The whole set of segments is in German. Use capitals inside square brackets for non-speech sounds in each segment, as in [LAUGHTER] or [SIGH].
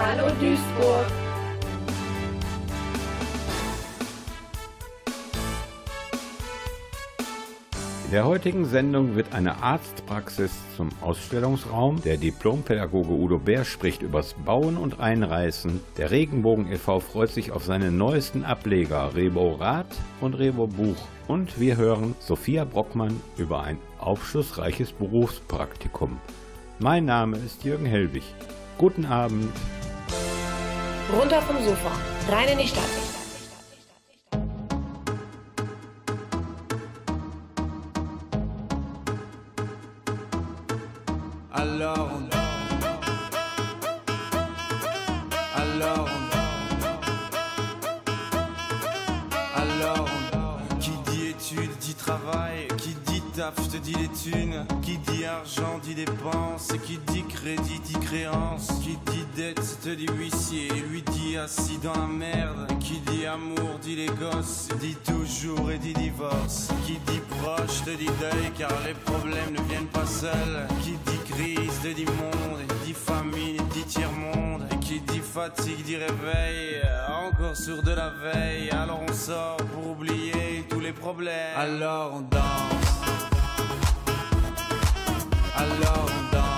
Hallo Duisburg. In der heutigen Sendung wird eine Arztpraxis zum Ausstellungsraum. Der Diplompädagoge Udo Bär spricht übers Bauen und Einreißen. Der Regenbogen e.V. freut sich auf seine neuesten Ableger Rebo Rad und Rebo Buch. Und wir hören Sophia Brockmann über ein aufschlussreiches Berufspraktikum. Mein Name ist Jürgen Helbig. Guten Abend. Runter vom Sofa, rein in die Stadt. Les problèmes ne viennent pas seuls. Qui dit crise te dit monde Dit famine dit tiers-monde. Et qui dit fatigue dit réveil. Encore sur de la veille. Alors on sort pour oublier tous les problèmes. Alors on danse. Alors on danse.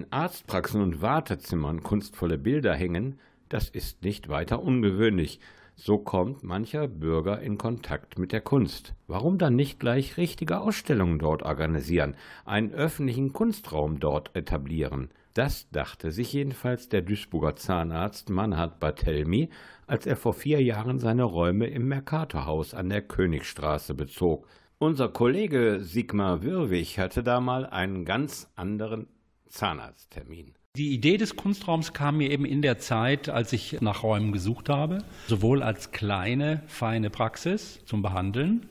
in Arztpraxen und Wartezimmern kunstvolle Bilder hängen, das ist nicht weiter ungewöhnlich. So kommt mancher Bürger in Kontakt mit der Kunst. Warum dann nicht gleich richtige Ausstellungen dort organisieren, einen öffentlichen Kunstraum dort etablieren? Das dachte sich jedenfalls der Duisburger Zahnarzt Manhard Barthelmy, als er vor vier Jahren seine Räume im Mercatorhaus an der Königstraße bezog. Unser Kollege Sigmar Wirwig hatte da mal einen ganz anderen Zahnarzttermin. Die Idee des Kunstraums kam mir eben in der Zeit, als ich nach Räumen gesucht habe, sowohl als kleine, feine Praxis zum Behandeln.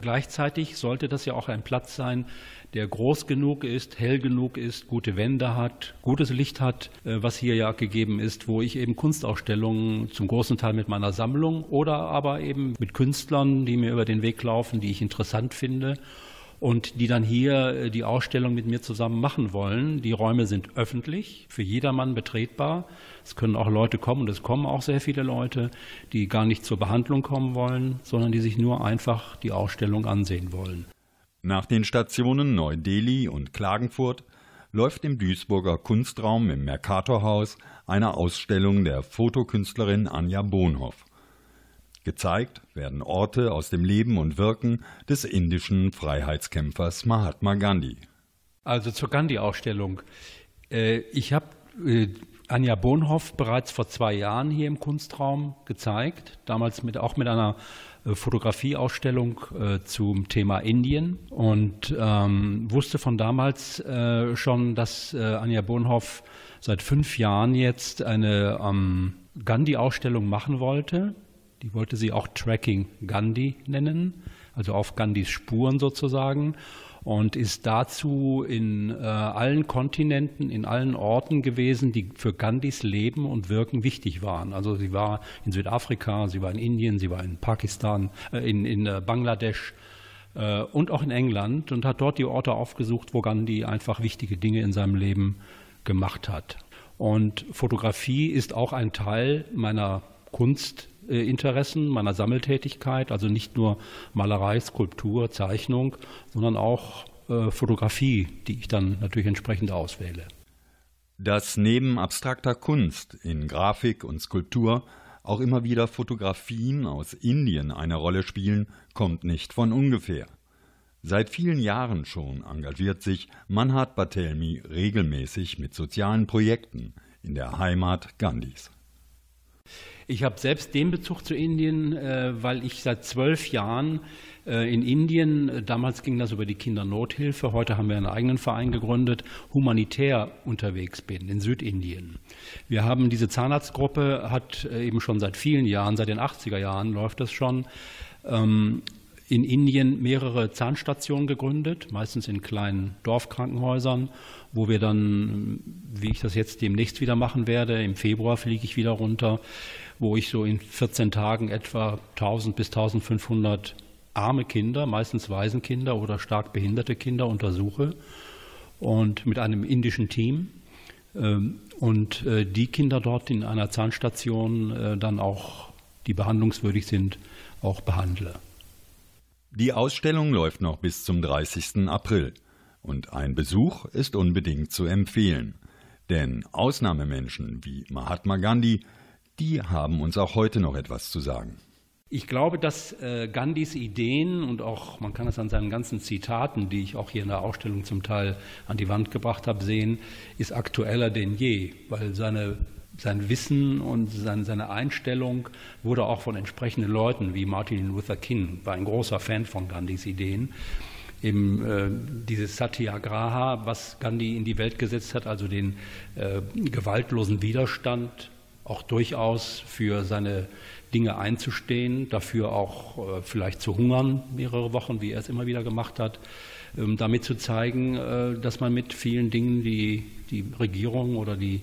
Gleichzeitig sollte das ja auch ein Platz sein, der groß genug ist, hell genug ist, gute Wände hat, gutes Licht hat, äh, was hier ja gegeben ist, wo ich eben Kunstausstellungen zum großen Teil mit meiner Sammlung oder aber eben mit Künstlern, die mir über den Weg laufen, die ich interessant finde und die dann hier äh, die Ausstellung mit mir zusammen machen wollen. Die Räume sind öffentlich, für jedermann betretbar. Es können auch Leute kommen und es kommen auch sehr viele Leute, die gar nicht zur Behandlung kommen wollen, sondern die sich nur einfach die Ausstellung ansehen wollen. Nach den Stationen Neu-Delhi und Klagenfurt läuft im Duisburger Kunstraum im Mercatorhaus eine Ausstellung der Fotokünstlerin Anja Bonhoff. Gezeigt werden Orte aus dem Leben und Wirken des indischen Freiheitskämpfers Mahatma Gandhi. Also zur Gandhi-Ausstellung. Äh, ich habe äh, Anja Bonhoff bereits vor zwei Jahren hier im Kunstraum gezeigt, damals mit, auch mit einer äh, Fotografieausstellung äh, zum Thema Indien und ähm, wusste von damals schon, dass Anja Bonhoff seit fünf Jahren jetzt eine ähm, Gandhi-Ausstellung machen wollte. Die wollte sie auch Tracking Gandhi nennen, also auf Gandhis Spuren sozusagen und ist dazu in äh, allen Kontinenten, in allen Orten gewesen, die für Gandhis Leben und Wirken wichtig waren. Also sie war in Südafrika, sie war in Indien, sie war in Pakistan, äh, in, in äh, Bangladesch äh, und auch in England und hat dort die Orte aufgesucht, wo Gandhi einfach wichtige Dinge in seinem Leben gemacht hat. Und Fotografie ist auch ein Teil meiner Kunstinteressen, meiner Sammeltätigkeit, also nicht nur Malerei, Skulptur, Zeichnung, sondern auch äh, Fotografie, die ich dann natürlich entsprechend auswähle. Dass neben abstrakter Kunst in Grafik und Skulptur auch immer wieder Fotografien aus Indien eine Rolle spielen, kommt nicht von ungefähr. Seit vielen Jahren schon engagiert sich Manhat Batelmi regelmäßig mit sozialen Projekten in der Heimat Gandhis. Ich habe selbst den Bezug zu Indien, äh, weil ich seit zwölf Jahren äh, in Indien, äh, damals ging das über die Kindernothilfe, heute haben wir einen eigenen Verein gegründet, humanitär unterwegs bin in Südindien. Wir haben diese Zahnarztgruppe, hat eben schon seit vielen Jahren, seit den 80er Jahren läuft das schon, ähm, in Indien mehrere Zahnstationen gegründet, meistens in kleinen Dorfkrankenhäusern, wo wir dann, wie ich das jetzt demnächst wieder machen werde, im Februar fliege ich wieder runter, wo ich so in 14 Tagen etwa 1000 bis 1500 arme Kinder, meistens Waisenkinder oder stark behinderte Kinder untersuche und mit einem indischen Team ähm, und äh, die Kinder dort in einer Zahnstation äh, dann auch, die behandlungswürdig sind, auch behandle. Die Ausstellung läuft noch bis zum 30. April und ein Besuch ist unbedingt zu empfehlen. Denn Ausnahmemenschen wie Mahatma Gandhi die haben uns auch heute noch etwas zu sagen. Ich glaube, dass äh, Gandhis Ideen und auch, man kann es an seinen ganzen Zitaten, die ich auch hier in der Ausstellung zum Teil an die Wand gebracht habe, sehen, ist aktueller denn je, weil seine, sein Wissen und sein, seine Einstellung wurde auch von entsprechenden Leuten wie Martin Luther King, war ein großer Fan von Gandhis Ideen, eben äh, dieses Satyagraha, was Gandhi in die Welt gesetzt hat, also den äh, gewaltlosen Widerstand auch durchaus für seine Dinge einzustehen, dafür auch äh, vielleicht zu hungern mehrere Wochen, wie er es immer wieder gemacht hat, ähm, damit zu zeigen, äh, dass man mit vielen Dingen, die die Regierung oder die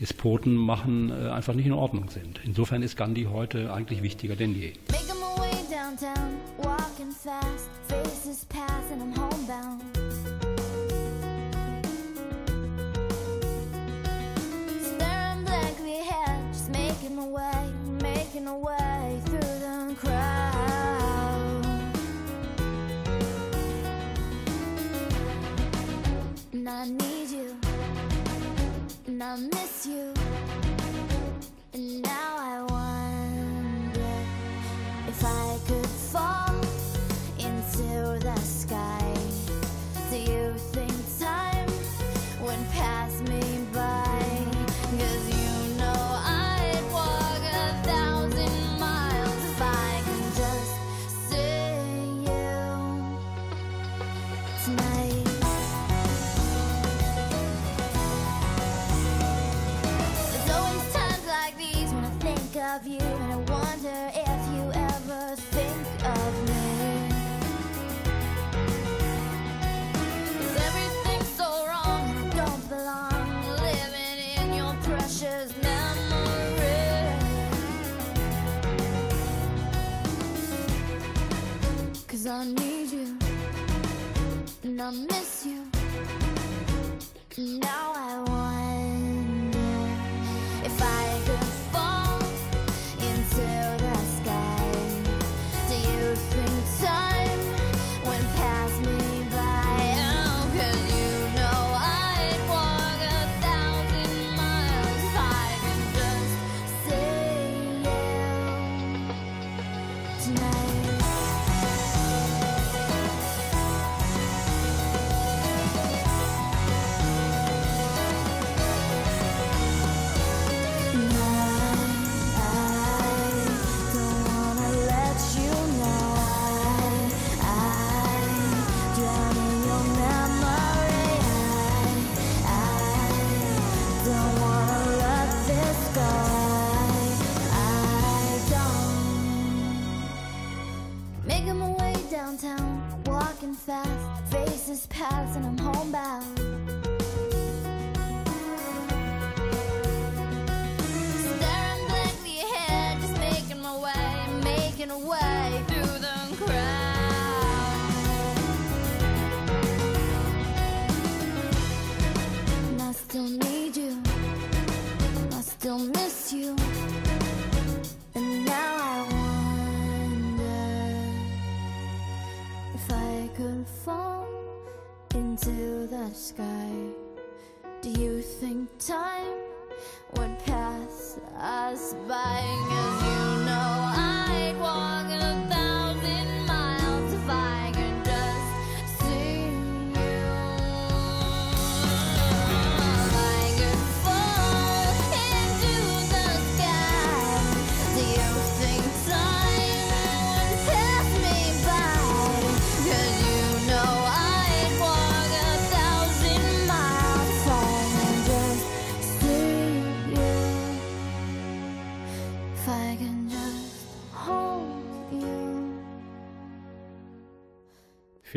Despoten machen, äh, einfach nicht in Ordnung sind. Insofern ist Gandhi heute eigentlich wichtiger denn je. Downtown, walking fast, faces pass I'm homebound.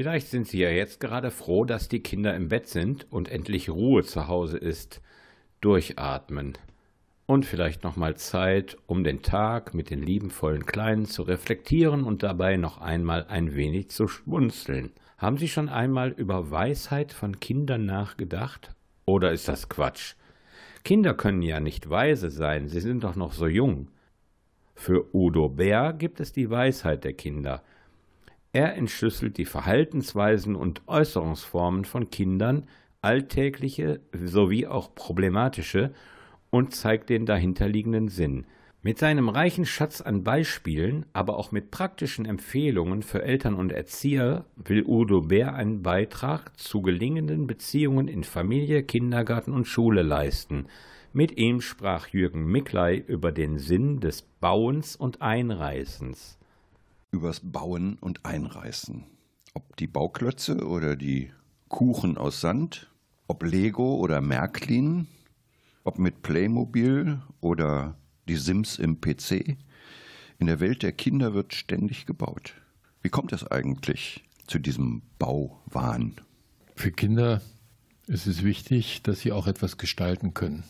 Vielleicht sind Sie ja jetzt gerade froh, dass die Kinder im Bett sind und endlich Ruhe zu Hause ist. Durchatmen. Und vielleicht nochmal Zeit, um den Tag mit den liebenvollen Kleinen zu reflektieren und dabei noch einmal ein wenig zu schmunzeln. Haben Sie schon einmal über Weisheit von Kindern nachgedacht? Oder ist das Quatsch? Kinder können ja nicht weise sein, sie sind doch noch so jung. Für Udo Bär gibt es die Weisheit der Kinder. Er entschlüsselt die Verhaltensweisen und Äußerungsformen von Kindern, alltägliche sowie auch problematische, und zeigt den dahinterliegenden Sinn. Mit seinem reichen Schatz an Beispielen, aber auch mit praktischen Empfehlungen für Eltern und Erzieher will Udo Bär einen Beitrag zu gelingenden Beziehungen in Familie, Kindergarten und Schule leisten. Mit ihm sprach Jürgen Mickley über den Sinn des Bauens und Einreißens übers Bauen und Einreißen. Ob die Bauklötze oder die Kuchen aus Sand, ob Lego oder Märklin, ob mit Playmobil oder die Sims im PC. In der Welt der Kinder wird ständig gebaut. Wie kommt es eigentlich zu diesem Bauwahn? Für Kinder ist es wichtig, dass sie auch etwas gestalten können.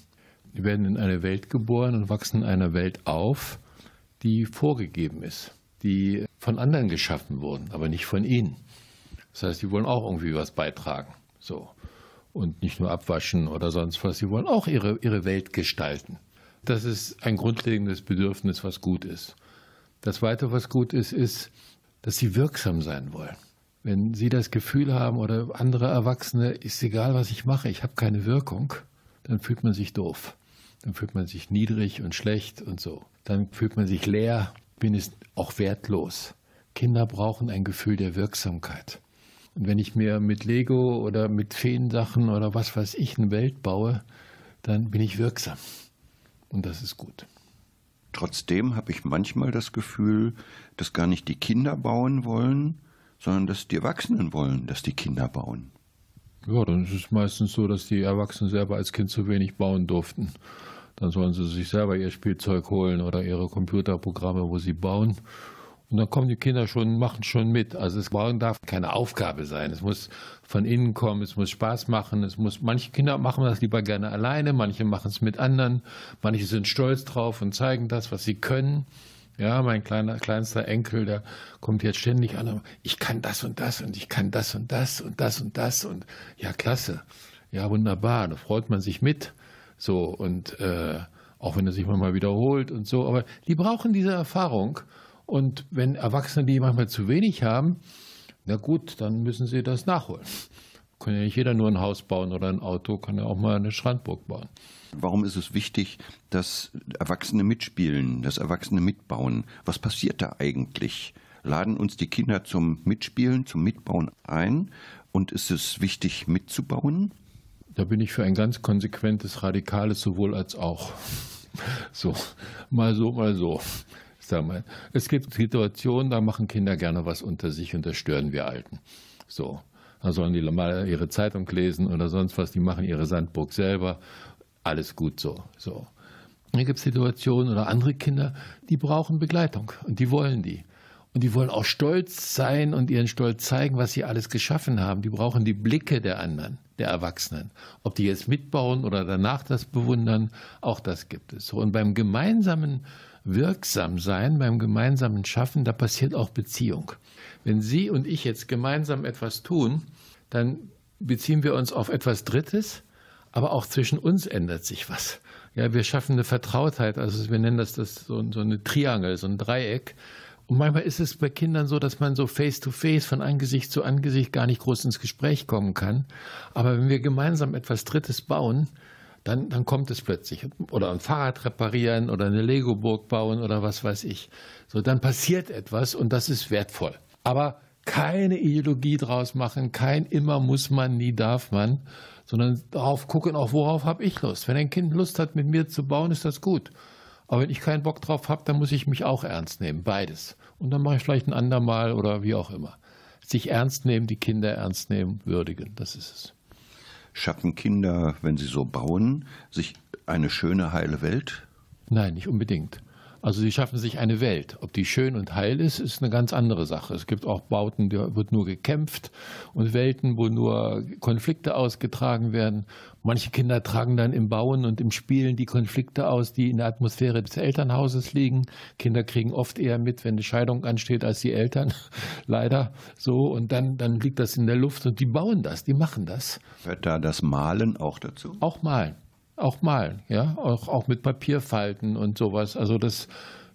Die werden in eine Welt geboren und wachsen in einer Welt auf, die vorgegeben ist die von anderen geschaffen wurden, aber nicht von ihnen. Das heißt, die wollen auch irgendwie was beitragen. So. Und nicht nur abwaschen oder sonst was. Sie wollen auch ihre, ihre Welt gestalten. Das ist ein grundlegendes Bedürfnis, was gut ist. Das Zweite, was gut ist, ist, dass sie wirksam sein wollen. Wenn sie das Gefühl haben oder andere Erwachsene, ist egal, was ich mache, ich habe keine Wirkung, dann fühlt man sich doof. Dann fühlt man sich niedrig und schlecht und so. Dann fühlt man sich leer bin es auch wertlos. Kinder brauchen ein Gefühl der Wirksamkeit. Und wenn ich mir mit Lego oder mit Feensachen oder was weiß ich eine Welt baue, dann bin ich wirksam. Und das ist gut. Trotzdem habe ich manchmal das Gefühl, dass gar nicht die Kinder bauen wollen, sondern dass die Erwachsenen wollen, dass die Kinder bauen. Ja, dann ist es meistens so, dass die Erwachsenen selber als Kind zu wenig bauen durften. Dann sollen sie sich selber ihr Spielzeug holen oder ihre Computerprogramme, wo sie bauen. Und dann kommen die Kinder schon, machen schon mit. Also es Bauen darf keine Aufgabe sein. Es muss von innen kommen, es muss Spaß machen. Es muss, manche Kinder machen das lieber gerne alleine, manche machen es mit anderen, manche sind stolz drauf und zeigen das, was sie können. Ja, mein kleiner, kleinster Enkel, der kommt jetzt ständig an, ich kann das und das und ich kann das und das und das und das und ja, klasse. Ja, wunderbar, da freut man sich mit. So, und äh, auch wenn er sich mal wiederholt und so, aber die brauchen diese Erfahrung. Und wenn Erwachsene die manchmal zu wenig haben, na gut, dann müssen sie das nachholen. Kann ja nicht jeder nur ein Haus bauen oder ein Auto, kann ja auch mal eine Strandburg bauen. Warum ist es wichtig, dass Erwachsene mitspielen, dass Erwachsene mitbauen? Was passiert da eigentlich? Laden uns die Kinder zum Mitspielen, zum Mitbauen ein? Und ist es wichtig, mitzubauen? Da bin ich für ein ganz konsequentes, radikales sowohl als auch. So, mal so, mal so. Mal. Es gibt Situationen, da machen Kinder gerne was unter sich und das stören wir Alten. So. Da sollen die mal ihre Zeitung lesen oder sonst was, die machen ihre Sandburg selber. Alles gut so. so. Dann gibt es Situationen oder andere Kinder, die brauchen Begleitung und die wollen die. Und die wollen auch stolz sein und ihren Stolz zeigen, was sie alles geschaffen haben. Die brauchen die Blicke der anderen, der Erwachsenen. Ob die jetzt mitbauen oder danach das bewundern, auch das gibt es. Und beim gemeinsamen Wirksamsein, beim gemeinsamen Schaffen, da passiert auch Beziehung. Wenn Sie und ich jetzt gemeinsam etwas tun, dann beziehen wir uns auf etwas Drittes, aber auch zwischen uns ändert sich was. Ja, wir schaffen eine Vertrautheit, also wir nennen das, das so, so eine Triangel, so ein Dreieck. Und manchmal ist es bei Kindern so, dass man so face to face, von Angesicht zu Angesicht gar nicht groß ins Gespräch kommen kann. Aber wenn wir gemeinsam etwas Drittes bauen, dann, dann kommt es plötzlich. Oder ein Fahrrad reparieren oder eine Lego-Burg bauen oder was weiß ich. So, dann passiert etwas und das ist wertvoll. Aber keine Ideologie draus machen, kein immer muss man, nie darf man, sondern darauf gucken, auch worauf habe ich Lust. Wenn ein Kind Lust hat, mit mir zu bauen, ist das gut. Aber wenn ich keinen Bock drauf habe, dann muss ich mich auch ernst nehmen, beides. Und dann mache ich vielleicht ein andermal oder wie auch immer. Sich ernst nehmen, die Kinder ernst nehmen, würdigen, das ist es. Schaffen Kinder, wenn sie so bauen, sich eine schöne, heile Welt? Nein, nicht unbedingt. Also sie schaffen sich eine Welt. Ob die schön und heil ist, ist eine ganz andere Sache. Es gibt auch Bauten, da wird nur gekämpft und Welten, wo nur Konflikte ausgetragen werden. Manche Kinder tragen dann im Bauen und im Spielen die Konflikte aus, die in der Atmosphäre des Elternhauses liegen. Kinder kriegen oft eher mit, wenn eine Scheidung ansteht, als die Eltern. [LAUGHS] Leider so. Und dann, dann liegt das in der Luft und die bauen das, die machen das. Hört da das Malen auch dazu? Auch malen auch malen, ja, auch, auch mit Papierfalten und sowas. Also das,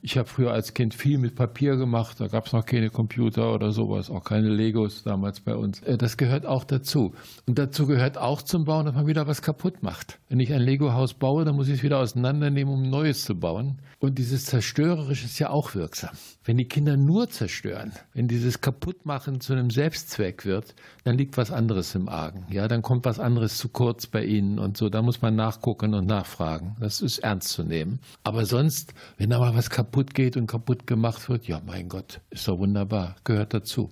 ich habe früher als Kind viel mit Papier gemacht, da gab es noch keine Computer oder sowas, auch keine Legos damals bei uns. Äh, das gehört auch dazu. Und dazu gehört auch zum Bauen, dass man wieder was kaputt macht. Wenn ich ein Lego-Haus baue, dann muss ich es wieder auseinandernehmen, um ein neues zu bauen. Und dieses Zerstörerische ist ja auch wirksam. Wenn die Kinder nur zerstören, wenn dieses Kaputtmachen zu einem Selbstzweck wird, dann liegt was anderes im Argen. Ja, dann kommt was anderes zu kurz bei ihnen und so. Da muss man nachgucken und nachfragen. Das ist ernst zu nehmen. Aber sonst, wenn da mal was kaputt geht und kaputt gemacht wird, ja, mein Gott, ist doch wunderbar. Gehört dazu.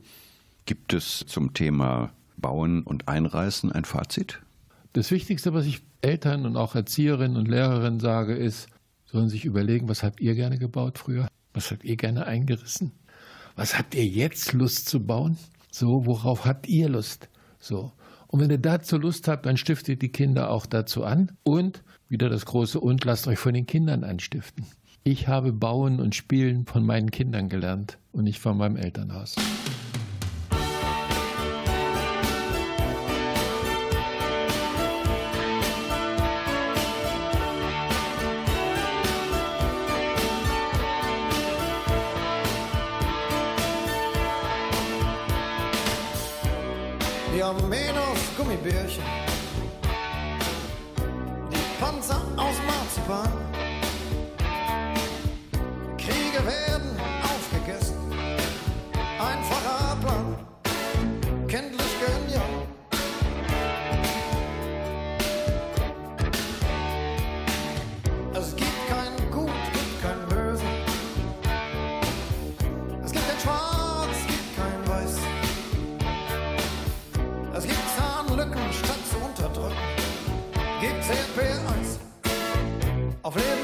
Gibt es zum Thema Bauen und Einreißen ein Fazit? Das Wichtigste, was ich Eltern und auch Erzieherinnen und Lehrerinnen sage, ist, sollen sich überlegen, was habt ihr gerne gebaut früher? Was habt ihr gerne eingerissen? Was habt ihr jetzt Lust zu bauen? So, worauf habt ihr Lust? So. Und wenn ihr dazu Lust habt, dann stiftet die Kinder auch dazu an. Und wieder das große Und, lasst euch von den Kindern anstiften. Ich habe Bauen und Spielen von meinen Kindern gelernt und nicht von meinem Elternhaus. Diamenos Gummibärchen, die Panzer aus Marzipan. Kriege werden aufgegessen, einfacher Plan, kenntlich genial. Es gibt kein Gut, gibt kein Böse. Es gibt kein Schwarz, gibt kein Weiß. Es gibt Zahnlücken statt zu unterdrücken. Gibt CP1 auf Lebenszeit.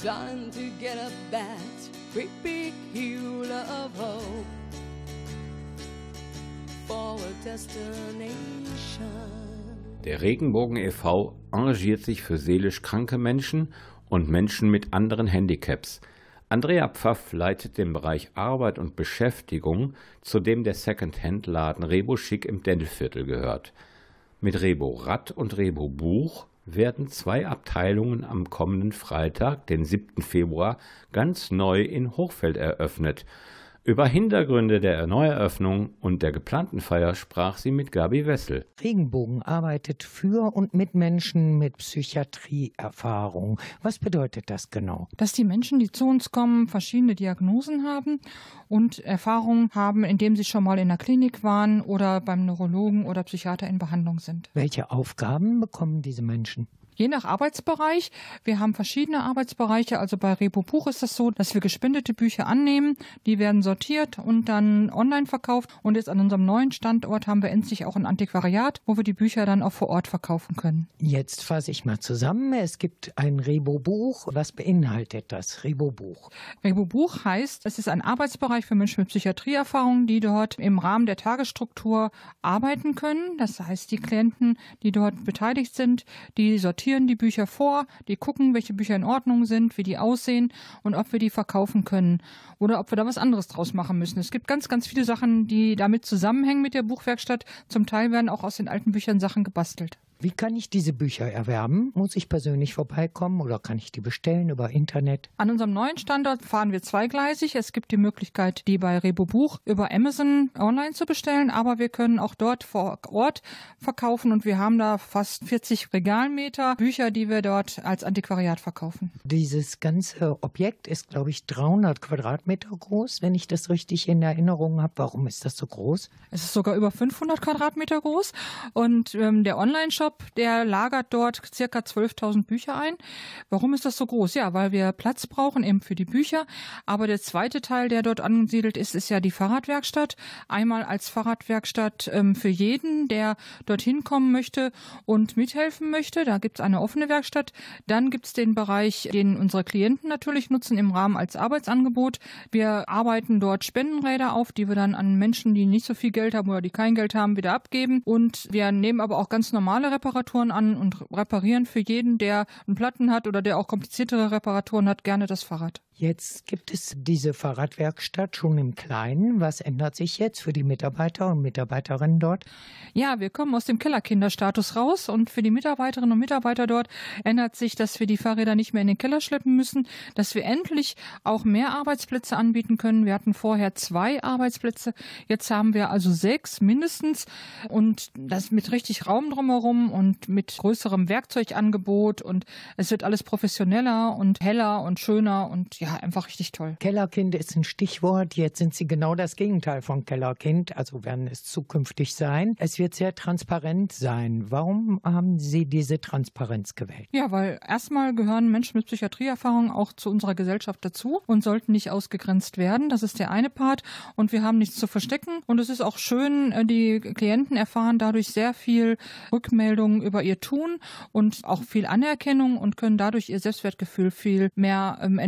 Trying to get up that great big hill of hope for a destination. Der Regenbogen e.V. engagiert sich für seelisch kranke Menschen und Menschen mit anderen Handicaps. Andrea Pfaff leitet den Bereich Arbeit und Beschäftigung, zu dem der Second-Hand-Laden Rebo Schick im Dendelviertel gehört. Mit Rebo Rad und Rebo Buch werden zwei Abteilungen am kommenden Freitag, den 7. Februar, ganz neu in Hochfeld eröffnet. Über Hintergründe der Neueröffnung und der geplanten Feier sprach sie mit Gabi Wessel. Regenbogen arbeitet für und mit Menschen mit Psychiatrieerfahrung. Was bedeutet das genau? dass die Menschen, die zu uns kommen, verschiedene Diagnosen haben und Erfahrungen haben, indem sie schon mal in der Klinik waren oder beim Neurologen oder Psychiater in Behandlung sind. Welche Aufgaben bekommen diese Menschen? Je nach Arbeitsbereich. Wir haben verschiedene Arbeitsbereiche. Also bei Repo Buch ist das so, dass wir gespendete Bücher annehmen. Die werden sortiert und dann online verkauft. Und jetzt an unserem neuen Standort haben wir endlich auch ein Antiquariat, wo wir die Bücher dann auch vor Ort verkaufen können. Jetzt fasse ich mal zusammen. Es gibt ein Rebo-Buch. Was beinhaltet das Rebo-Buch? Rebo Buch heißt, es ist ein Arbeitsbereich für Menschen mit Psychiatrieerfahrung, die dort im Rahmen der Tagesstruktur arbeiten können. Das heißt, die Klienten, die dort beteiligt sind, die sortieren die Bücher vor, die gucken, welche Bücher in Ordnung sind, wie die aussehen und ob wir die verkaufen können oder ob wir da was anderes draus machen müssen. Es gibt ganz, ganz viele Sachen, die damit zusammenhängen mit der Buchwerkstatt. Zum Teil werden auch aus den alten Büchern Sachen gebastelt. Wie kann ich diese Bücher erwerben? Muss ich persönlich vorbeikommen oder kann ich die bestellen über Internet? An unserem neuen Standort fahren wir zweigleisig. Es gibt die Möglichkeit, die bei Rebo Buch über Amazon online zu bestellen, aber wir können auch dort vor Ort verkaufen und wir haben da fast 40 Regalmeter Bücher, die wir dort als Antiquariat verkaufen. Dieses ganze Objekt ist, glaube ich, 300 Quadratmeter groß, wenn ich das richtig in Erinnerung habe. Warum ist das so groß? Es ist sogar über 500 Quadratmeter groß und ähm, der Online-Shop, der lagert dort circa 12.000 Bücher ein. Warum ist das so groß? Ja, weil wir Platz brauchen eben für die Bücher. Aber der zweite Teil, der dort angesiedelt ist, ist ja die Fahrradwerkstatt. Einmal als Fahrradwerkstatt ähm, für jeden, der dorthin kommen möchte und mithelfen möchte. Da gibt es eine offene Werkstatt. Dann gibt es den Bereich, den unsere Klienten natürlich nutzen im Rahmen als Arbeitsangebot. Wir arbeiten dort Spendenräder auf, die wir dann an Menschen, die nicht so viel Geld haben oder die kein Geld haben, wieder abgeben. Und wir nehmen aber auch ganz normale Reparaturen an und reparieren für jeden, der einen Platten hat oder der auch kompliziertere Reparaturen hat, gerne das Fahrrad. Jetzt gibt es diese Fahrradwerkstatt schon im Kleinen. Was ändert sich jetzt für die Mitarbeiter und Mitarbeiterinnen dort? Ja, wir kommen aus dem Kellerkinderstatus raus und für die Mitarbeiterinnen und Mitarbeiter dort ändert sich, dass wir die Fahrräder nicht mehr in den Keller schleppen müssen, dass wir endlich auch mehr Arbeitsplätze anbieten können. Wir hatten vorher zwei Arbeitsplätze, jetzt haben wir also sechs mindestens und das mit richtig Raum drumherum und mit größerem Werkzeugangebot und es wird alles professioneller und heller und schöner und ja, einfach richtig toll. Kellerkind ist ein Stichwort. Jetzt sind Sie genau das Gegenteil von Kellerkind, also werden es zukünftig sein. Es wird sehr transparent sein. Warum haben Sie diese Transparenz gewählt? Ja, weil erstmal gehören Menschen mit Psychiatrieerfahrung auch zu unserer Gesellschaft dazu und sollten nicht ausgegrenzt werden. Das ist der eine Part. Und wir haben nichts zu verstecken. Und es ist auch schön, äh, die Klienten erfahren dadurch sehr viel Rückmeldungen über ihr Tun und auch viel Anerkennung und können dadurch ihr Selbstwertgefühl viel mehr ähm,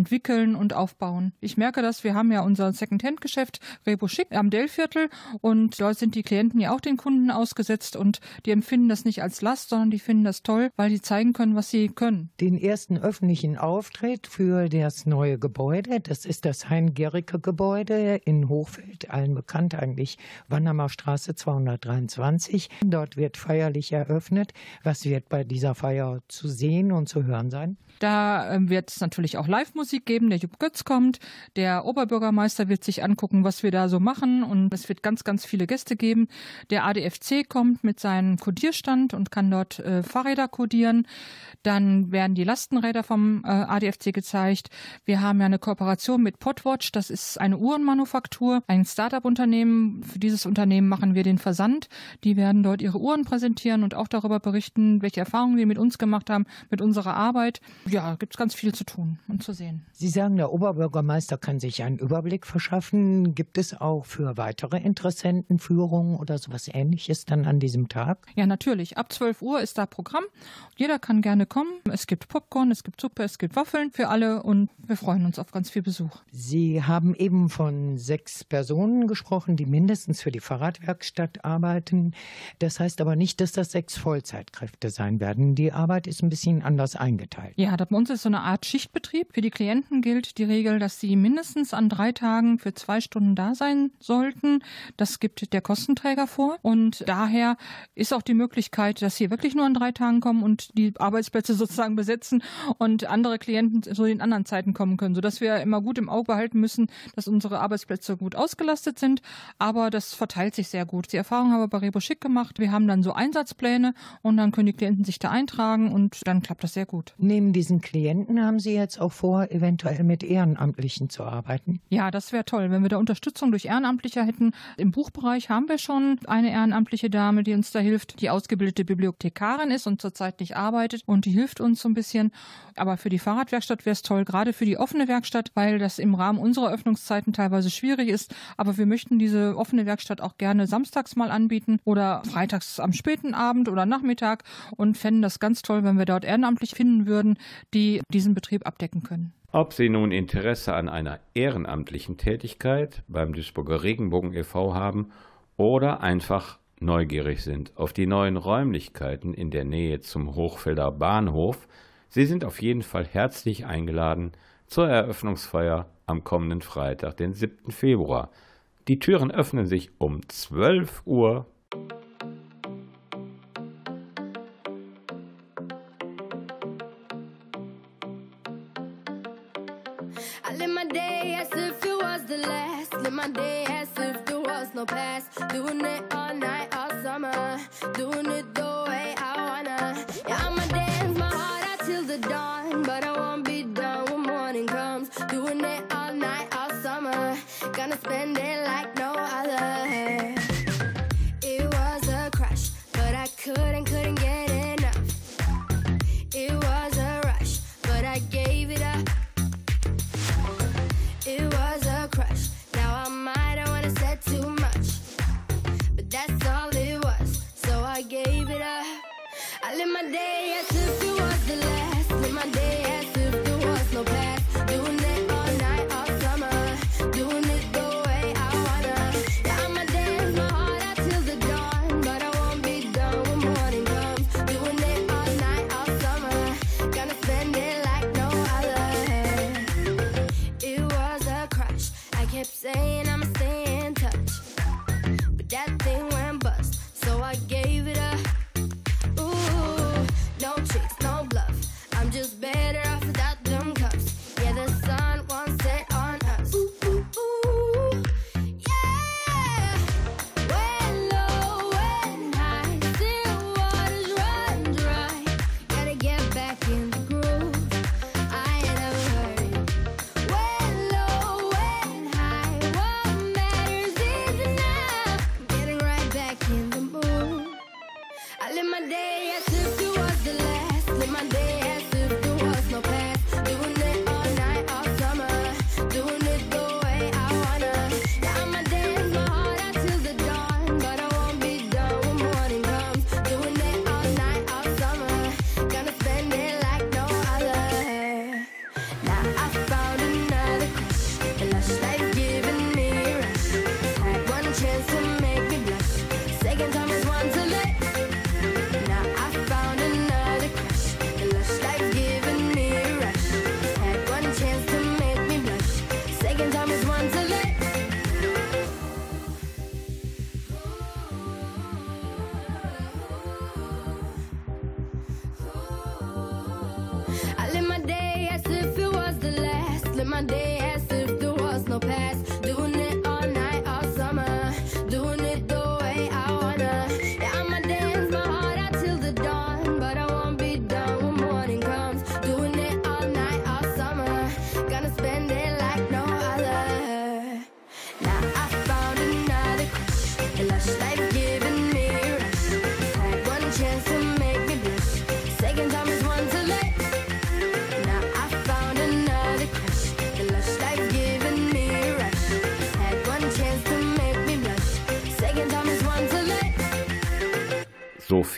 entwickeln und aufbauen. Ich merke das, wir haben ja unser Second-Hand-Geschäft Rebo Schick am Dellviertel und dort sind die Klienten ja auch den Kunden ausgesetzt und die empfinden das nicht als Last, sondern die finden das toll, weil die zeigen können, was sie können. Den ersten öffentlichen Auftritt für das neue Gebäude, das ist das Hein-Gericke-Gebäude in Hochfeld, allen bekannt eigentlich, Wannermer Straße 223. Dort wird feierlich eröffnet. Was wird bei dieser Feier zu sehen und zu hören sein? Da ähm, wird es natürlich auch Live-Musik geben. Der Jupp Götz kommt. Der Oberbürgermeister wird sich angucken, was wir da so machen. Und es wird ganz, ganz viele Gäste geben. Der ADFC kommt mit seinem Codierstand und kann dort äh, Fahrräder codieren. Dann werden die Lastenräder vom äh, ADFC gezeigt. Wir haben ja eine Kooperation mit Podwatch. Das ist eine Uhrenmanufaktur, ein Startup-Unternehmen. Für dieses Unternehmen machen wir den Versand. Die werden dort ihre Uhren präsentieren und auch darüber berichten, welche Erfahrungen sie mit uns gemacht haben, mit unserer Arbeit. Ja, gibt es ganz viel zu tun und zu sehen. Sie sagen, der Oberbürgermeister kann sich einen Überblick verschaffen. Gibt es auch für weitere Interessenten Führungen oder sowas ähnliches dann an diesem Tag? Ja, natürlich. Ab 12 Uhr ist da Programm. Jeder kann gerne kommen. Es gibt Popcorn, es gibt Suppe, es gibt Waffeln für alle und wir freuen uns auf ganz viel Besuch. Sie haben eben von sechs Personen gesprochen, die mindestens für die Fahrradwerkstatt arbeiten. Das heißt aber nicht, dass das sechs Vollzeitkräfte sein werden. Die Arbeit ist ein bisschen anders eingeteilt. Ja, da bei uns ist so eine Art Schichtbetrieb. Für die Klienten gilt die Regel, dass sie mindestens an drei Tagen für zwei Stunden da sein sollten. Das gibt der Kostenträger vor. Und daher ist auch die Möglichkeit, dass sie wirklich nur an drei Tagen kommen und die Arbeitsplätze [LAUGHS] sozusagen besetzen und andere Klienten so in anderen Zeiten kommen können, sodass wir immer gut im Auge behalten müssen, dass unsere Arbeitsplätze gut ausgelastet sind. Aber das verteilt sich sehr gut. Die Erfahrung haben wir bei Rebo Schick gemacht. Wir haben dann so Einsatzpläne und dann können die Klienten sich da eintragen und dann klappt das sehr gut. Neben diesen Klienten haben Sie jetzt auch vor, eventuell mit Ehrenamtlichen zu arbeiten? Ja, das wäre toll, wenn wir da Unterstützung durch Ehrenamtliche hätten. Im Buchbereich haben wir schon eine ehrenamtliche Dame, die uns da hilft, die ausgebildete Bibliothekarin ist und zurzeit nicht arbeitet und die hilft uns so ein bisschen. Aber für die Fahrradwerkstatt wäre es toll, gerade für die offene Werkstatt, weil das im Rahmen unserer Öffnungszeiten teilweise schwierig ist. Aber wir möchten diese offene Werkstatt auch gerne samstags mal anbieten oder freitags am späten Abend oder Nachmittag und fänden das ganz toll, wenn wir dort ehrenamtlich finden würden, die diesen Betrieb abdecken können. Ob Sie nun Interesse an einer ehrenamtlichen Tätigkeit beim Duisburger Regenbogen e.V. haben oder einfach neugierig sind auf die neuen Räumlichkeiten in der Nähe zum Hochfelder Bahnhof, Sie sind auf jeden Fall herzlich eingeladen zur Eröffnungsfeier am kommenden Freitag, den 7. Februar. Die Türen öffnen sich um 12 Uhr.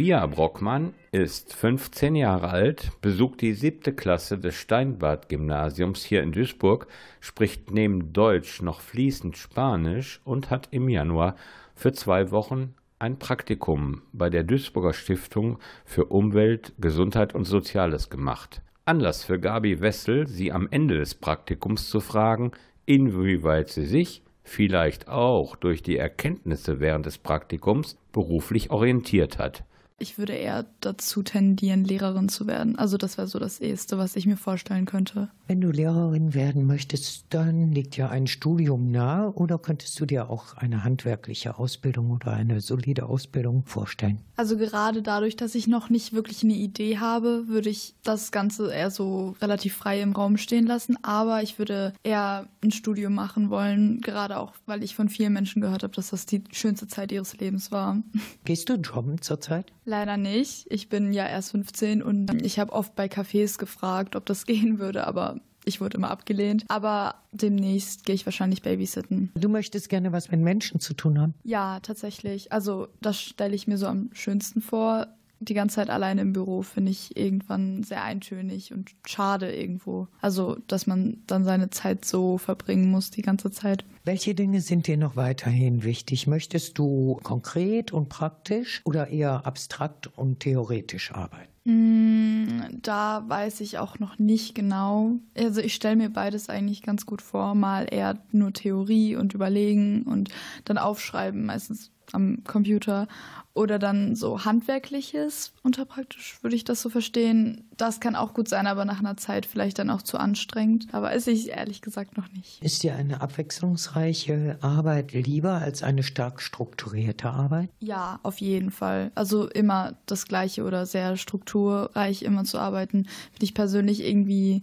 Sophia Brockmann ist 15 Jahre alt, besucht die siebte Klasse des Steinbad-Gymnasiums hier in Duisburg, spricht neben Deutsch noch fließend Spanisch und hat im Januar für zwei Wochen ein Praktikum bei der Duisburger Stiftung für Umwelt, Gesundheit und Soziales gemacht. Anlass für Gabi Wessel, sie am Ende des Praktikums zu fragen, inwieweit sie sich, vielleicht auch durch die Erkenntnisse während des Praktikums, beruflich orientiert hat. Ich würde eher dazu tendieren, Lehrerin zu werden. Also das wäre so das Eheste, was ich mir vorstellen könnte. Wenn du Lehrerin werden möchtest, dann liegt ja ein Studium nahe oder könntest du dir auch eine handwerkliche Ausbildung oder eine solide Ausbildung vorstellen? Also gerade dadurch, dass ich noch nicht wirklich eine Idee habe, würde ich das Ganze eher so relativ frei im Raum stehen lassen. Aber ich würde eher ein Studium machen wollen, gerade auch, weil ich von vielen Menschen gehört habe, dass das die schönste Zeit ihres Lebens war. Gehst du jobben zurzeit? Leider nicht. Ich bin ja erst 15 und ich habe oft bei Cafés gefragt, ob das [LAUGHS] gehen würde, aber ich wurde immer abgelehnt. Aber demnächst gehe ich wahrscheinlich babysitten. Du möchtest gerne was mit Menschen zu tun haben? Ja, tatsächlich. Also das stelle ich mir so am schönsten vor. Die ganze Zeit alleine im Büro finde ich irgendwann sehr eintönig und schade irgendwo. Also, dass man dann seine Zeit so verbringen muss die ganze Zeit. Welche Dinge sind dir noch weiterhin wichtig? Möchtest du konkret und praktisch oder eher abstrakt und theoretisch arbeiten? Mm, Da weiß ich auch noch nicht genau. Also ich stelle mir beides eigentlich ganz gut vor. Mal eher nur Theorie und überlegen und dann aufschreiben, meistens am Computer. Oder dann so handwerkliches unter praktisch, würde ich das so verstehen. Das kann auch gut sein, aber nach einer Zeit vielleicht dann auch zu anstrengend. Aber weiß ich ehrlich gesagt noch nicht. Ist dir eine abwechslungsreiche Arbeit lieber als eine stark strukturierte Arbeit? Ja, auf jeden Fall. Also immer das Gleiche oder sehr strukturreich immer zu arbeiten, finde ich persönlich irgendwie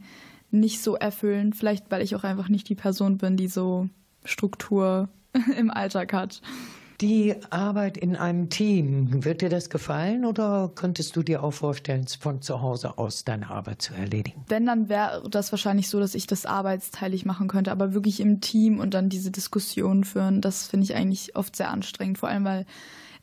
nicht so erfüllend. Vielleicht, weil ich auch einfach nicht die Person bin, die so Struktur [LAUGHS] im Alltag hat. Die Arbeit in einem Team, wird dir das gefallen oder könntest du dir auch vorstellen, von zu Hause aus deine Arbeit zu erledigen? Wenn, dann wäre das wahrscheinlich so, dass ich das arbeitsteilig machen könnte, aber wirklich im Team und dann diese Diskussionen führen, das finde ich eigentlich oft sehr anstrengend, vor allem weil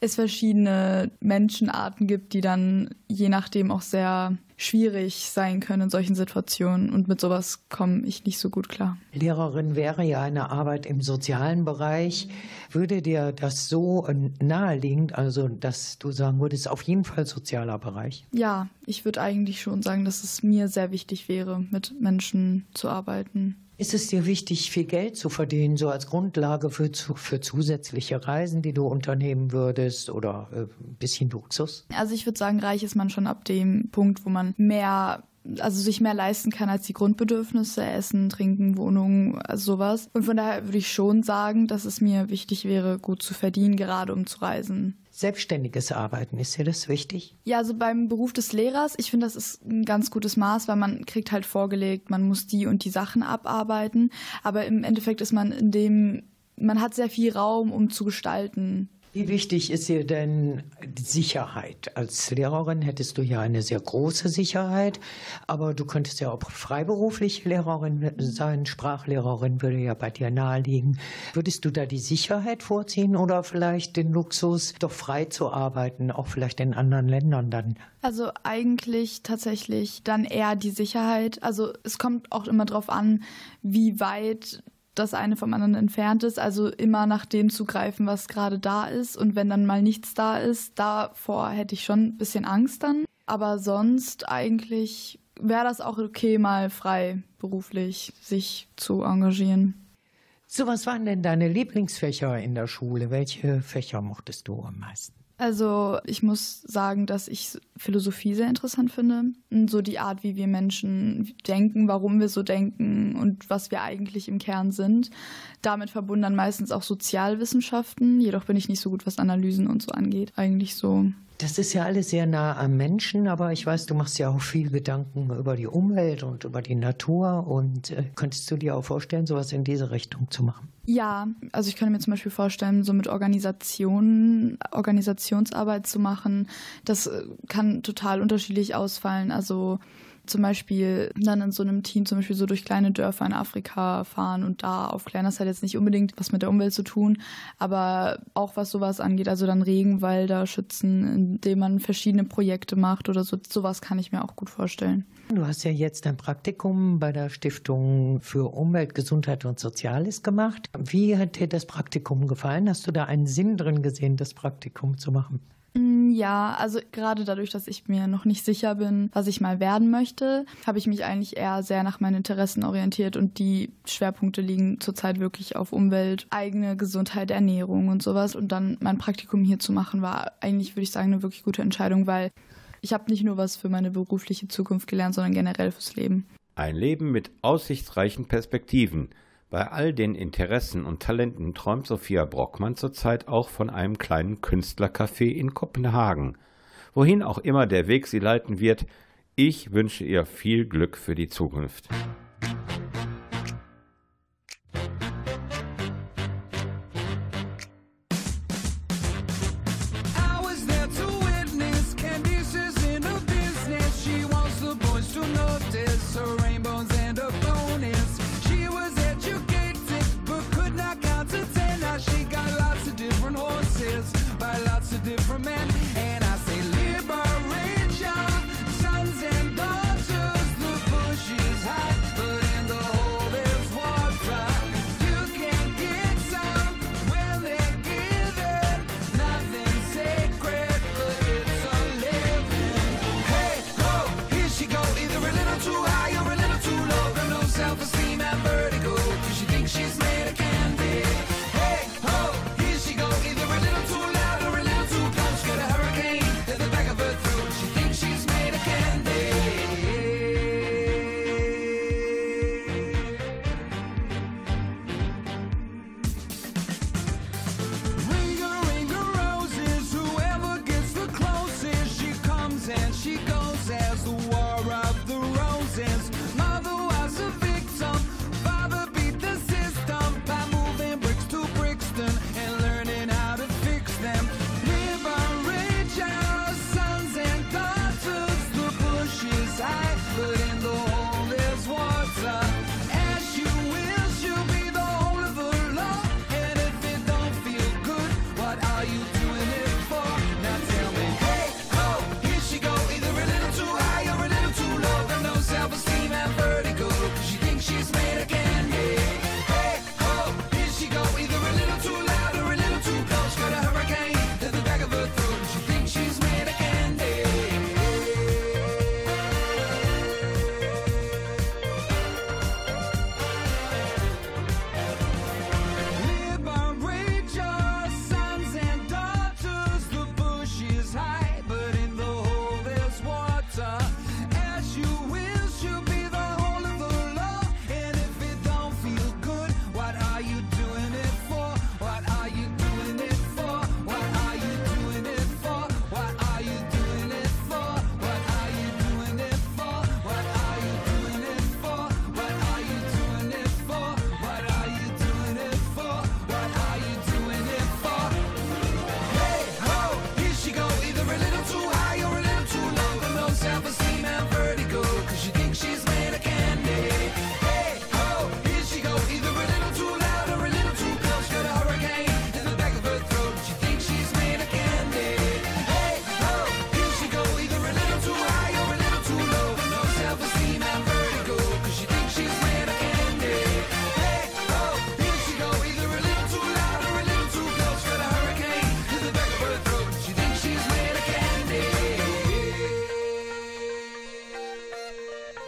es verschiedene Menschenarten gibt, die dann je nachdem auch sehr schwierig sein können in solchen Situationen und mit sowas komme ich nicht so gut klar. Lehrerin wäre ja eine Arbeit im sozialen Bereich. Würde dir das so äh, naheliegend, also dass du sagen würdest, auf jeden Fall sozialer Bereich? Ja, ich würde eigentlich schon sagen, dass es mir sehr wichtig wäre, mit Menschen zu arbeiten. Ist es dir wichtig, viel Geld zu verdienen, so als Grundlage für, für zusätzliche Reisen, die du unternehmen würdest oder äh, ein bisschen Luxus? Also ich würde sagen, reich ist man schon ab dem Punkt, wo man mehr also sich mehr leisten kann als die Grundbedürfnisse, Essen, Trinken, Wohnung, also sowas. Und von daher würde ich schon sagen, dass es mir wichtig wäre, gut zu verdienen, gerade um zu reisen. Selbstständiges Arbeiten, ist dir das wichtig? Ja, also beim Beruf des Lehrers, ich finde, das ist ein ganz gutes Maß, weil man kriegt halt vorgelegt, man muss die und die Sachen abarbeiten. Aber im Endeffekt ist man in dem, man hat sehr viel Raum, um zu gestalten. Wie wichtig ist dir denn die Sicherheit? Als Lehrerin hättest du ja eine sehr große Sicherheit, aber du könntest ja auch freiberufliche Lehrerin sein. Sprachlehrerin würde ja bei dir naheliegen. Würdest du da die Sicherheit vorziehen oder vielleicht den Luxus, doch frei zu arbeiten, auch vielleicht in anderen Ländern dann? Also eigentlich tatsächlich dann eher die Sicherheit. Also es kommt auch immer darauf an, wie weit das eine vom anderen entfernt ist. Also immer nach dem zu greifen, was gerade da ist. Und wenn dann mal nichts da ist, davor hätte ich schon ein bisschen Angst dann. Aber sonst eigentlich wäre das auch okay, mal frei beruflich sich zu engagieren. So, was waren denn deine Lieblingsfächer in der Schule? Welche Fächer mochtest du am meisten? Also ich muss sagen, dass ich Philosophie sehr interessant finde. Und so die Art, wie wir Menschen denken, warum wir so denken und was wir eigentlich im Kern sind. Damit verbunden dann meistens auch Sozialwissenschaften. Jedoch bin ich nicht so gut, was Analysen und so angeht. Eigentlich so. Das ist ja alles sehr nah am Menschen, aber ich weiß, du machst ja auch viel Gedanken über die Umwelt und über die Natur. Und äh, könntest du dir auch vorstellen, sowas in diese Richtung zu machen? Ja, also ich könnte mir zum Beispiel vorstellen, so mit Organisationen, Organisationsarbeit zu machen. Das äh, kann total unterschiedlich ausfallen. Also zum Beispiel dann in so einem Team zum Beispiel so durch kleine Dörfer in Afrika fahren und da aufklären. Das hat jetzt nicht unbedingt was mit der Umwelt zu tun, aber auch was sowas angeht, also dann Regenwälder schützen, indem man verschiedene Projekte macht oder so. Sowas kann ich mir auch gut vorstellen. Du hast ja jetzt ein Praktikum bei der Stiftung für Umwelt, Gesundheit und Soziales gemacht. Wie hat dir das Praktikum gefallen? Hast du da einen Sinn drin gesehen, das Praktikum zu machen? Mm, Ja, also gerade dadurch, dass ich mir noch nicht sicher bin, was ich mal werden möchte, habe ich mich eigentlich eher sehr nach meinen Interessen orientiert und die Schwerpunkte liegen zurzeit wirklich auf Umwelt, eigene Gesundheit, Ernährung und sowas. Und dann mein Praktikum hier zu machen, war eigentlich, würde ich sagen, eine wirklich gute Entscheidung, weil ich habe nicht nur was für meine berufliche Zukunft gelernt, sondern generell fürs Leben. Ein Leben mit aussichtsreichen Perspektiven. Bei all den Interessen und Talenten träumt Sophia Brockmann zurzeit auch von einem kleinen Künstlercafé in Kopenhagen. Wohin auch immer der Weg sie leiten wird, ich wünsche ihr viel Glück für die Zukunft.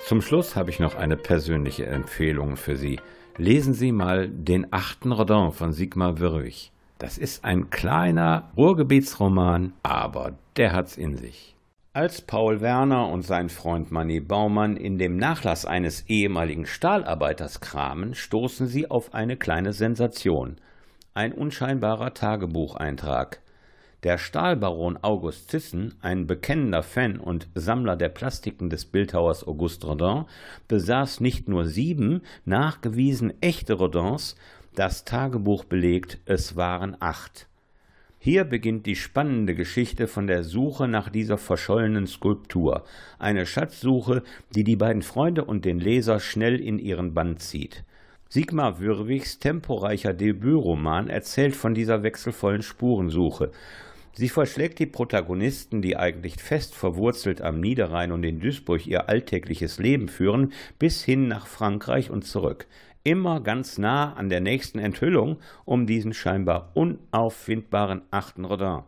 Zum Schluss habe ich noch eine persönliche Empfehlung für Sie. Lesen Sie mal den achten Rodin von Sigmar Wirwig. Das ist ein kleiner Ruhrgebietsroman, aber der hat's in sich. Als Paul Werner und sein Freund Manny Baumann in dem Nachlass eines ehemaligen Stahlarbeiters kramen, stoßen sie auf eine kleine Sensation. Ein unscheinbarer Tagebucheintrag. Der Stahlbaron August Zissen, ein bekennender Fan und Sammler der Plastiken des Bildhauers Auguste Rodin, besaß nicht nur sieben nachgewiesen echte Rodins, das Tagebuch belegt, es waren acht. Hier beginnt die spannende Geschichte von der Suche nach dieser verschollenen Skulptur, eine Schatzsuche, die die beiden Freunde und den Leser schnell in ihren Bann zieht. Sigmar Würwigs temporeicher Debütroman erzählt von dieser wechselvollen Spurensuche. Sie verschlägt die Protagonisten, die eigentlich fest verwurzelt am Niederrhein und in Duisburg ihr alltägliches Leben führen, bis hin nach Frankreich und zurück. Immer ganz nah an der nächsten Enthüllung um diesen scheinbar unauffindbaren achten Rodin.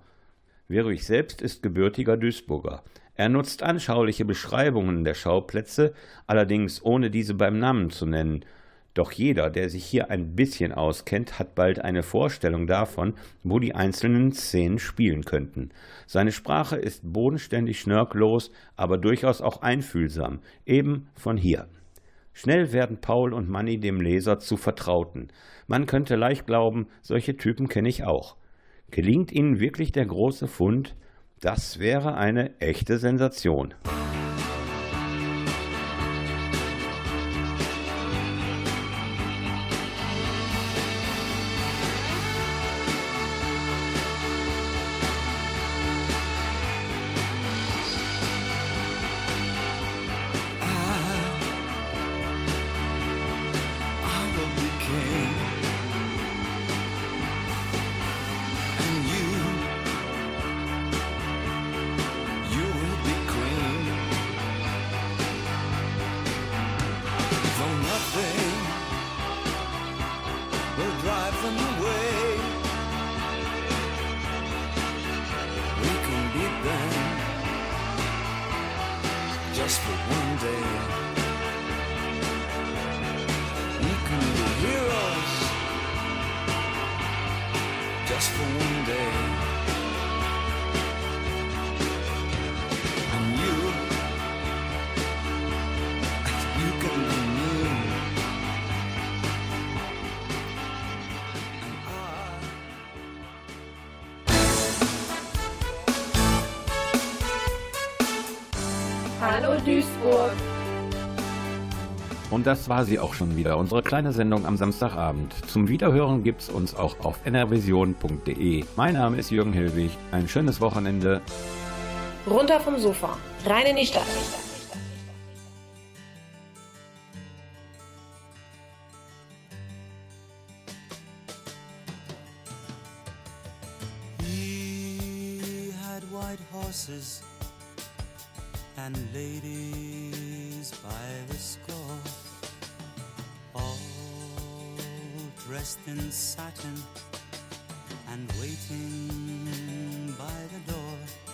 Wirwig selbst ist gebürtiger Duisburger. Er nutzt anschauliche Beschreibungen der Schauplätze, allerdings ohne diese beim Namen zu nennen. Doch jeder, der sich hier ein bisschen auskennt, hat bald eine Vorstellung davon, wo die einzelnen Szenen spielen könnten. Seine Sprache ist bodenständig schnörkellos, aber durchaus auch einfühlsam, eben von hier. Schnell werden Paul und Manny dem Leser zu Vertrauten. Man könnte leicht glauben, solche Typen kenne ich auch. Gelingt ihnen wirklich der große Fund? Das wäre eine echte Sensation. Und das war sie auch schon wieder, unsere kleine Sendung am Samstagabend. Zum Wiederhören gibt's uns auch auf nrvision.de. Mein Name ist Jürgen Hilwig. Ein schönes Wochenende. Runter vom Sofa. Rein in die Stadt. He had white horses and ladies dressed in satin and waiting by the door.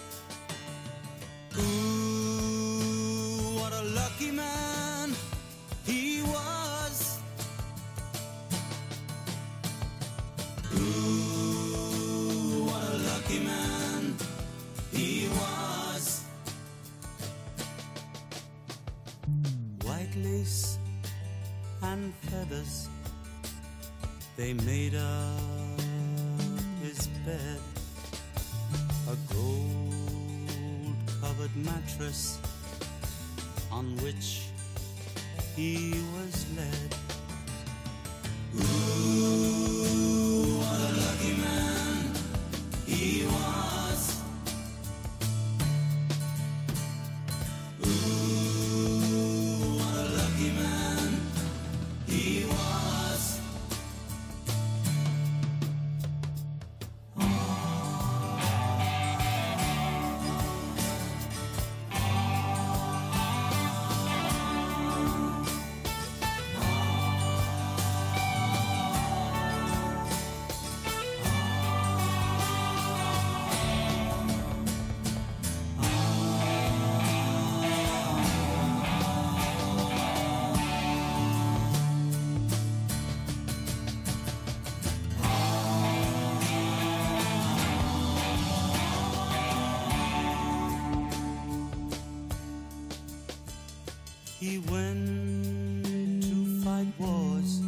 To fight wars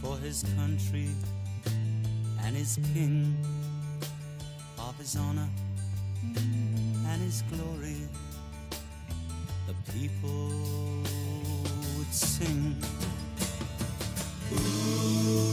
for his country and his king of his honor and his glory. The people would sing. Ooh,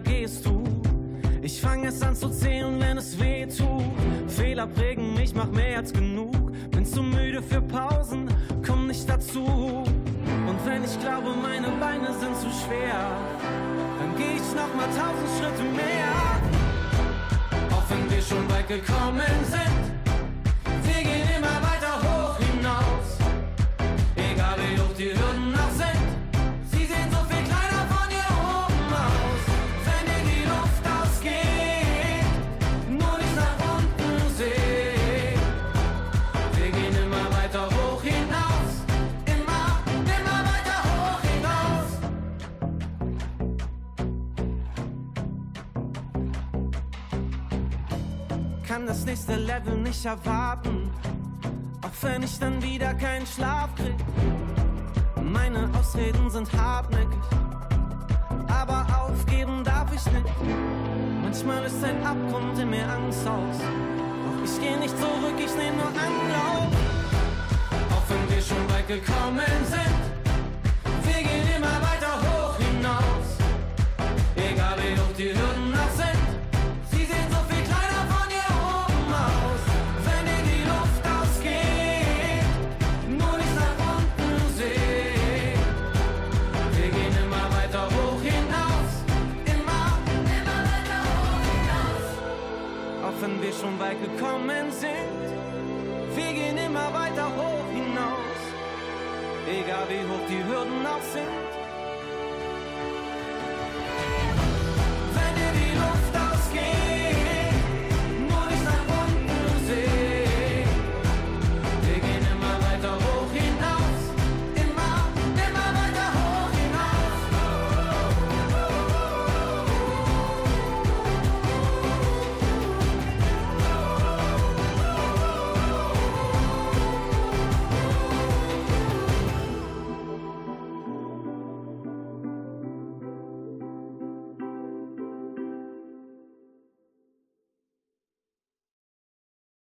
gehst du? Ich fange es an zu zählen, wenn es weh tut. Fehler prägen mich, mach mehr als genug. Bin zu müde für Pausen, komm nicht dazu. Und wenn ich glaube, meine Beine sind zu schwer, dann geh ich noch mal tausend Schritte mehr. Auch wenn wir schon weit gekommen sind, nächste Level nicht erwarten. Auch wenn ich dann wieder keinen Schlaf krieg. Meine Ausreden sind hartnäckig, aber aufgeben darf ich nicht. Manchmal ist ein Abgrund in mir Angst aus. Doch ich geh nicht zurück, ich nehm nur Anlauf. Auch wenn wir schon weit gekommen sind, wir gehen immer weiter hoch hinaus. Egal wie hoch die Hürden weit gekommen sind, wir gehen immer weiter hoch hinaus. Egal wie hoch die Hürden auch sind,